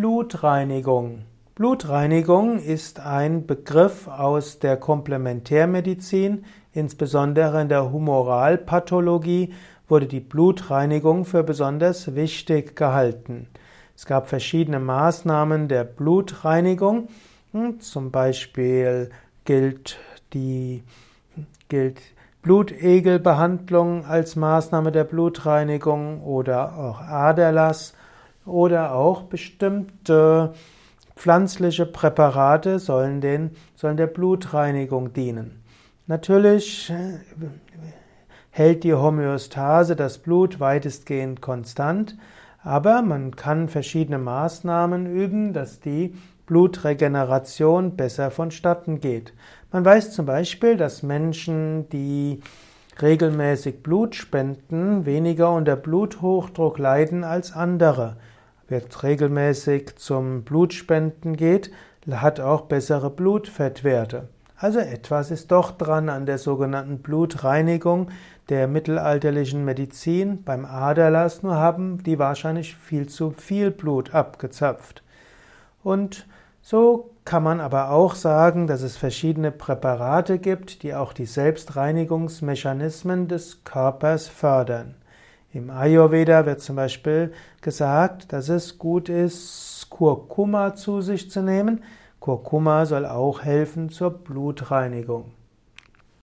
Blutreinigung. Blutreinigung ist ein Begriff aus der Komplementärmedizin, insbesondere in der Humoralpathologie wurde die Blutreinigung für besonders wichtig gehalten. Es gab verschiedene Maßnahmen der Blutreinigung. Hm, zum Beispiel gilt die gilt Blutegelbehandlung als Maßnahme der Blutreinigung oder auch Aderlass oder auch bestimmte pflanzliche Präparate sollen, den, sollen der Blutreinigung dienen. Natürlich äh, hält die Homöostase das Blut weitestgehend konstant, aber man kann verschiedene Maßnahmen üben, dass die Blutregeneration besser vonstatten geht. Man weiß zum Beispiel, dass Menschen, die regelmäßig Blut spenden, weniger unter Bluthochdruck leiden als andere. Wer regelmäßig zum Blutspenden geht, hat auch bessere Blutfettwerte. Also etwas ist doch dran an der sogenannten Blutreinigung der mittelalterlichen Medizin. Beim Aderlass nur haben die wahrscheinlich viel zu viel Blut abgezapft. Und so kann man aber auch sagen, dass es verschiedene Präparate gibt, die auch die Selbstreinigungsmechanismen des Körpers fördern. Im Ayurveda wird zum Beispiel gesagt, dass es gut ist, Kurkuma zu sich zu nehmen. Kurkuma soll auch helfen zur Blutreinigung.